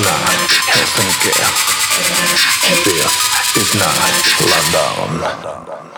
not Helsinki. This is not London.